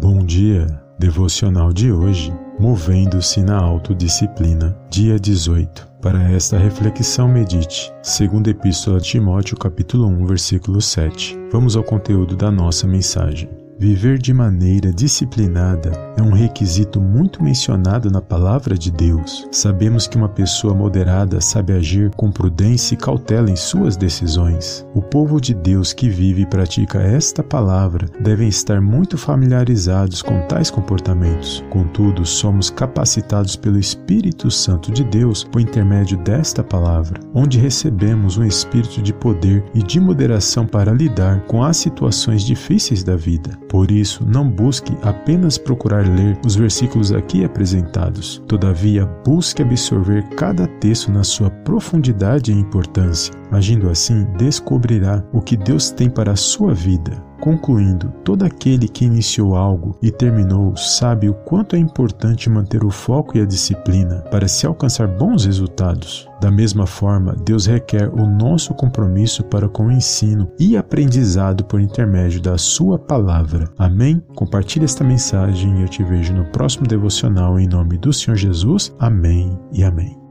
Bom dia, devocional de hoje, movendo-se na autodisciplina, dia 18. Para esta reflexão, medite. Segunda Epístola de Timóteo, capítulo 1, versículo 7. Vamos ao conteúdo da nossa mensagem. Viver de maneira disciplinada é um requisito muito mencionado na palavra de Deus. Sabemos que uma pessoa moderada sabe agir com prudência e cautela em suas decisões. O povo de Deus que vive e pratica esta palavra devem estar muito familiarizados com tais comportamentos. Contudo, somos capacitados pelo Espírito Santo de Deus por intermédio desta palavra, onde recebemos um espírito de poder e de moderação para lidar com as situações difíceis da vida. Por isso, não busque apenas procurar ler os versículos aqui apresentados. Todavia, busque absorver cada texto na sua profundidade e importância. Agindo assim, descobrirá o que Deus tem para a sua vida. Concluindo, todo aquele que iniciou algo e terminou sabe o quanto é importante manter o foco e a disciplina para se alcançar bons resultados. Da mesma forma, Deus requer o nosso compromisso para com o ensino e aprendizado por intermédio da Sua palavra. Amém? Compartilhe esta mensagem e eu te vejo no próximo devocional em nome do Senhor Jesus. Amém e amém.